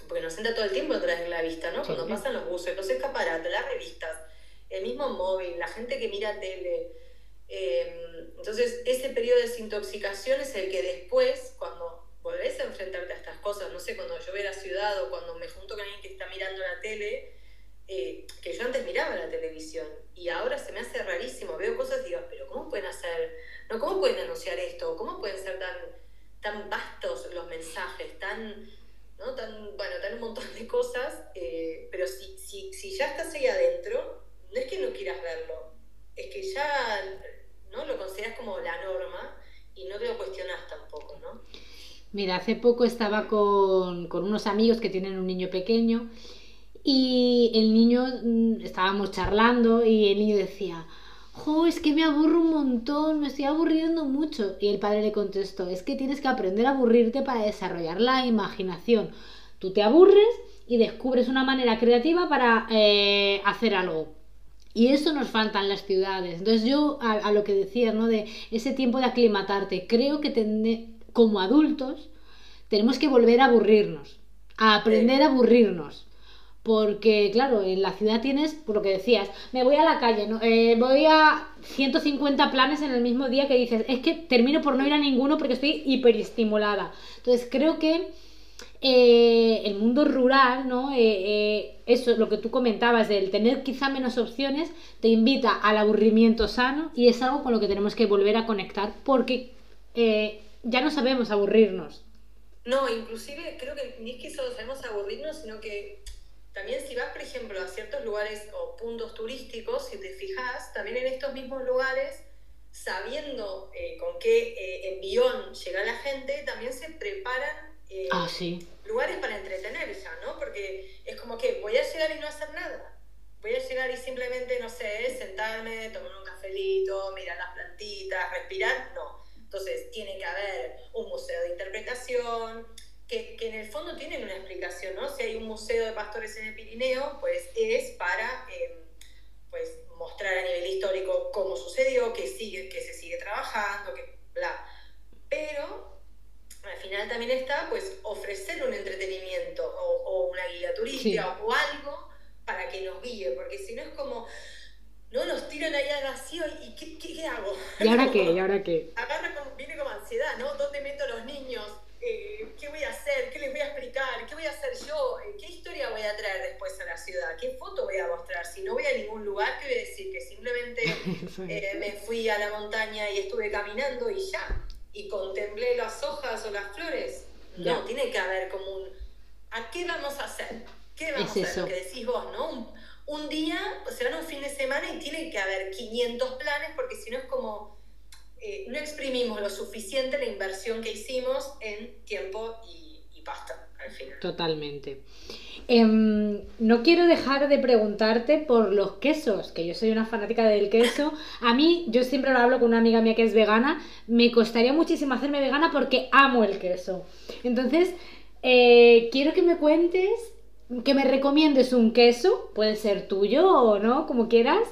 porque nos entra todo el tiempo detrás de la vista, ¿no? Sí. Cuando pasan los buses, los escaparates, las revistas, el mismo móvil, la gente que mira tele. Eh, entonces, ese periodo de desintoxicación es el que después, cuando volvés a enfrentarte a estas cosas, no sé, cuando yo voy a la ciudad o cuando me junto con alguien que está mirando la tele, eh, que yo antes miraba la televisión y ahora se me hace rarísimo, veo cosas y digo, pero ¿cómo pueden hacer, no, cómo pueden anunciar esto? ¿Cómo pueden ser tan, tan vastos los mensajes, tan ¿no? Tan, bueno, tan un montón de cosas, eh, pero si, si, si ya estás ahí adentro, no es que no quieras verlo, es que ya ¿no? lo consideras como la norma y no te lo cuestionas tampoco, ¿no? Mira, hace poco estaba con, con unos amigos que tienen un niño pequeño y el niño, mm, estábamos charlando y el niño decía, jo, es que me aburro un montón, me estoy aburriendo mucho. Y el padre le contestó, es que tienes que aprender a aburrirte para desarrollar la imaginación. Tú te aburres y descubres una manera creativa para eh, hacer algo. Y eso nos falta en las ciudades. Entonces yo, a, lo que decías, ¿no? De ese tiempo de aclimatarte, creo que como adultos tenemos que volver a aburrirnos, a aprender a aburrirnos. Porque, claro, en la ciudad tienes, por lo que decías, me voy a la calle, ¿no? Eh, voy a 150 planes en el mismo día que dices, es que termino por no ir a ninguno porque estoy hiperestimulada. Entonces creo que eh, el mundo rural, ¿no? Eh, eso, lo que tú comentabas, del tener quizá menos opciones, te invita al aburrimiento sano y es algo con lo que tenemos que volver a conectar porque ya no sabemos aburrirnos. No, inclusive creo que ni es que solo sabemos aburrirnos, sino que también si vas, por ejemplo, a ciertos lugares o puntos turísticos, si te fijas, también en estos mismos lugares, sabiendo con qué envión llega la gente, también se preparan eh, ah, sí. lugares para entretener ya, ¿no? Porque es como que voy a llegar y no hacer nada. Voy a llegar y simplemente, no sé, sentarme, tomar un cafelito, mirar las plantitas, respirar. No. Entonces, tiene que haber un museo de interpretación, que, que, en el fondo tienen una explicación, ¿no? Si hay un museo de pastores en el Pirineo, pues es para em, pues, mostrar a nivel histórico cómo sucedió, que, sigue, que se sigue trabajando, que bla. Pero al final también está pues ofrecer un entretenimiento o, una guía turística o algo para que nos guíe, porque si no es como, no nos tiran ahí al vacío y ¿qué, qué, hago? ¿Y ahora qué? ¿Y ahora qué? Agarra viene como ansiedad, ¿no? ¿Dónde meto a los niños? Eh, ¿Qué voy a hacer? ¿Qué les voy a explicar? ¿Qué voy a hacer yo? Eh, ¿Qué historia voy a traer después a la ciudad? ¿Qué foto voy a mostrar? Si no voy a ningún lugar, ¿qué voy a decir? Que simplemente eh, me fui a la montaña y estuve caminando y ya y contemplé las hojas o las flores. No, tiene que haber como un, ¿a qué vamos a hacer? ¿Qué vamos a hacer? Lo que decís vos, ¿no? Un, día, o sea, un fin de semana y tiene que haber 500 planes porque si no es como, eh, no exprimimos lo suficiente la inversión que hicimos en tiempo y pasta al final. Totalmente. Em, no quiero dejar de preguntarte por los quesos, que yo soy una fanática del queso. A mí, yo siempre lo hablo con una amiga mía que es vegana, me costaría muchísimo hacerme vegana porque amo el queso. Entonces, eh, quiero que me cuentes, que me recomiendes un queso, puede ser tuyo o no, como quieras,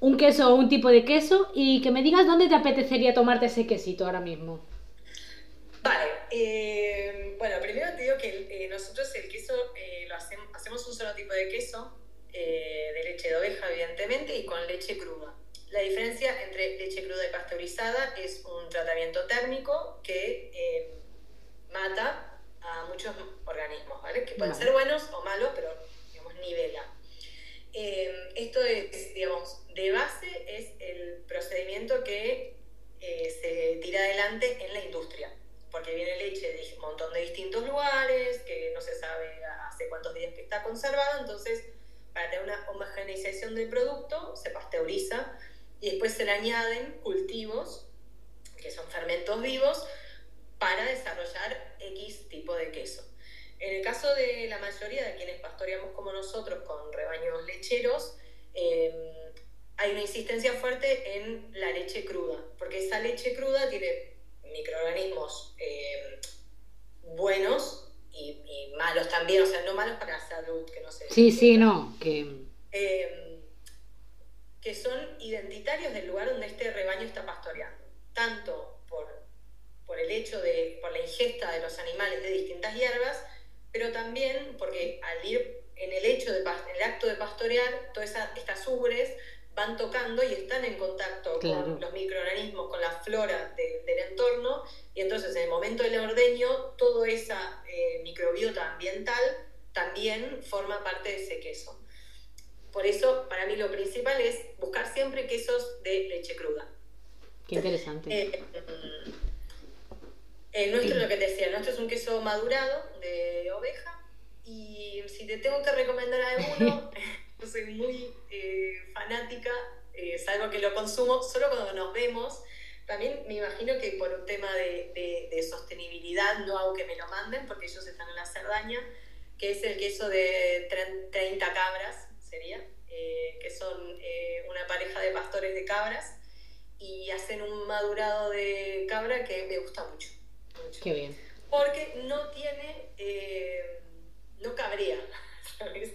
un queso o un tipo de queso, y que me digas dónde te apetecería tomarte ese quesito ahora mismo. Vale, eh, bueno, primero te digo que eh, nosotros el queso eh, lo hacemos, hacemos un solo tipo de queso, de leche de oveja evidentemente, y con leche cruda. La diferencia entre leche cruda y pasteurizada es un tratamiento térmico que mata a muchos organismos, ¿vale? Que pueden ser buenos o malos, pero digamos nivela. esto es, digamos, de base es el procedimiento que se tira adelante en la industria porque viene leche de un montón de distintos lugares, que no se sabe hace cuántos días que está conservado, entonces para tener una homogeneización del producto se pasteuriza y después se le añaden cultivos, que son fermentos vivos, para desarrollar X tipo de queso. En el caso de la mayoría de quienes pastoreamos como nosotros con rebaños lecheros, em, hay una insistencia fuerte en la leche cruda, porque esa leche cruda tiene microorganismos eh, buenos y, malos también, o sea, no malos para la salud, que no sé. Sí, sí, no, que... Eh, que son identitarios del lugar donde este rebaño está pastoreando, tanto por, por el hecho de, por la ingesta de los animales de distintas hierbas, pero también porque al ir en el hecho de, en el acto de pastorear, todas estas ubres van tocando y están en contacto con los microorganismos, con la flora del entorno, y entonces en el momento del ordeño, toda esa eh, microbiota ambiental también forma parte de ese queso. Por eso, para mí lo principal es buscar siempre quesos de leche cruda. Qué interesante. Eh, eh, nuestro, lo que te decía, nuestro es un queso madurado de oveja, y si te tengo que recomendar alguno, yo soy muy eh, fanática, eh, salvo que lo consumo solo cuando nos vemos. También me imagino que por un tema de, de, sostenibilidad no hago que me lo manden porque ellos están en la Cerdaña, que es el queso de 30 cabras, sería, eh, que son una pareja de pastores de cabras y hacen un madurado de cabra que me gusta mucho. Qué bien. Porque no tiene no cabrea. ¿Sabes?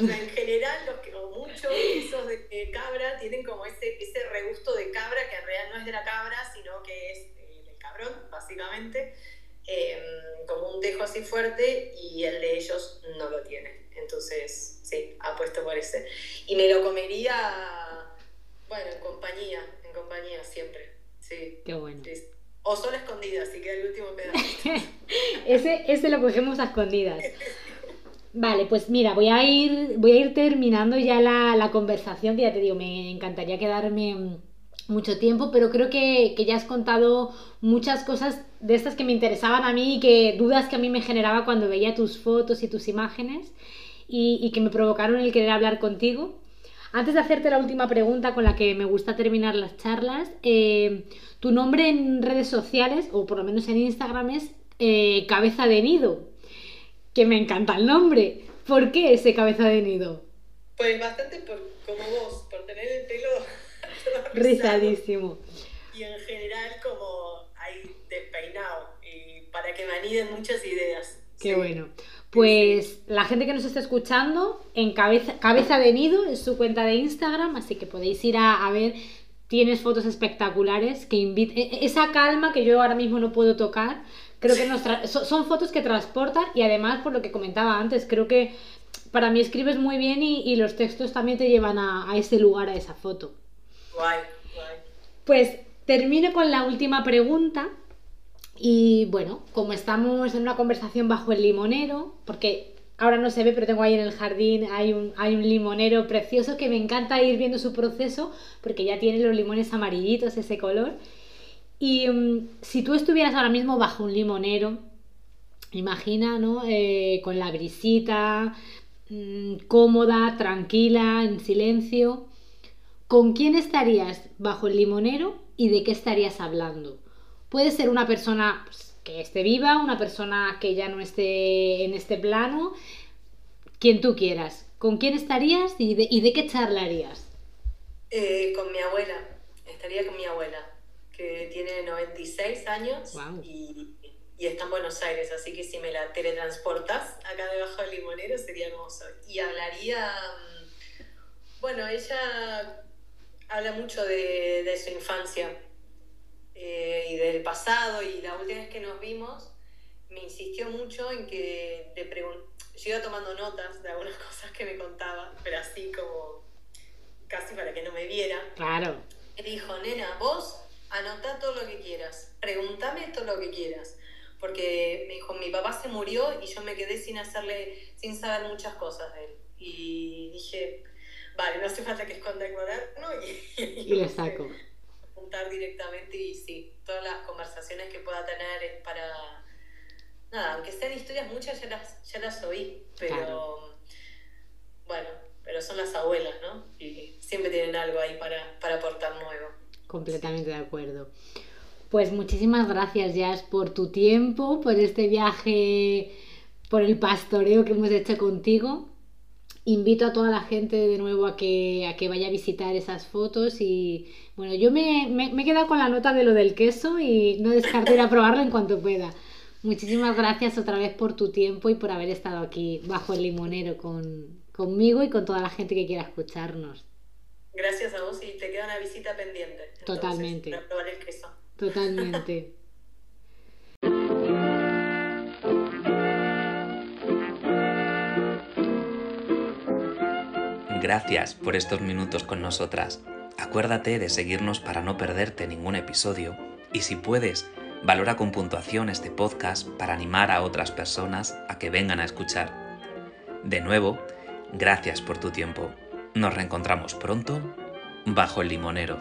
O sea, en general, los que, o muchos quesos de cabra tienen como ese, ese regusto de cabra que en realidad no es de la cabra, sino que es eh, del cabrón, básicamente. Em, como un dejo así fuerte y el de ellos no lo tiene. Entonces, sí, apuesto por ese. Y me lo comería, bueno, en compañía, en compañía siempre. Sí. Qué bueno. O solo escondidas, así que el último pedazo. ese, ese lo cogemos a escondidas. Vale, pues mira, voy a ir, voy a ir terminando ya la, la conversación, que ya te digo, me encantaría quedarme mucho tiempo, pero creo que, que, ya has contado muchas cosas de estas que me interesaban a mí y que dudas que a mí me generaba cuando veía tus fotos y tus imágenes y, y que me provocaron el querer hablar contigo. Antes de hacerte la última pregunta con la que me gusta terminar las charlas, eh, tu nombre en redes sociales, o por lo menos en Instagram, es eh, Cabeza de Nido, que me encanta el nombre. ¿Por qué ese Cabeza de Nido? Pues bastante por, como vos, por tener el pelo rizadísimo. Y en general como hay despeinado, y para que me aniden muchas ideas. Qué bueno. Pues la gente que nos está escuchando, en cabeza, cabeza de nido es su cuenta de Instagram, así que podéis ir a, ver. Tienes fotos espectaculares que invita e, e, esa calma que yo ahora mismo no puedo tocar. Creo que nos son fotos que transportan y además, por lo que comentaba antes, creo que para mí escribes muy bien y, los textos también te llevan a, a ese lugar, a esa foto. Guay, guay. Pues termino con la última pregunta. Y bueno, como estamos en una conversación bajo el limonero, porque ahora no se ve, pero tengo ahí en el jardín, hay un, hay un limonero precioso que me encanta ir viendo su proceso, porque ya tiene los limones amarillitos, ese color. Y mm, si tú estuvieras ahora mismo bajo un limonero, imagina, ¿no? Eh, con la brisita, mm, cómoda, tranquila, en silencio. ¿Con quién estarías bajo el limonero y de qué estarías hablando? Puede ser una persona pues, que esté viva, una persona que ya no esté en este plano, quien tú quieras. ¿Con quién estarías y de, qué charlarías? Eh, con mi abuela. Estaría con mi abuela, que tiene 96 años y, y, está en Buenos Aires, así que si me la teletransportas acá debajo del limonero sería hermoso. Y hablaría, mm, bueno, ella habla mucho de, de su infancia eh, y del pasado y la última vez que nos vimos me insistió mucho en que le yo iba tomando notas de algunas cosas que me contaba, pero así como casi para que no me viera. Claro. Me dijo, nena, vos anotá todo lo que quieras, pregúntame todo lo que quieras. Porque me dijo, mi papá se murió y yo me quedé sin hacerle, sin saber muchas cosas de él. Y dije, vale, no hace falta que esconda el cuaderno y, y, le saco. Juntar directamente y sí, todas las conversaciones que pueda tener para. Nada, aunque sean historias muchas, ya las, ya las oí, pero. Bueno, pero son las abuelas, ¿no? Y siempre tienen algo ahí para, para aportar nuevo. Completamente de acuerdo. Pues muchísimas gracias, Jazz, por tu tiempo, por este viaje, por el pastoreo que hemos hecho contigo invito a toda la gente de nuevo a que, a que vaya a visitar esas fotos y bueno, yo me, me, he quedado con la nota de lo del queso y no descarto ir a probarlo en cuanto pueda. Muchísimas gracias otra vez por tu tiempo y por haber estado aquí bajo el limonero con, conmigo y con toda la gente que quiera escucharnos. Gracias a vos y te queda una visita pendiente. Totalmente. Para probar el queso. Totalmente. Gracias por estos minutos con nosotras. Acuérdate de seguirnos para no perderte ningún episodio y si puedes, valora con puntuación este podcast para animar a otras personas a que vengan a escuchar. De nuevo, gracias por tu tiempo. Nos reencontramos pronto bajo el limonero.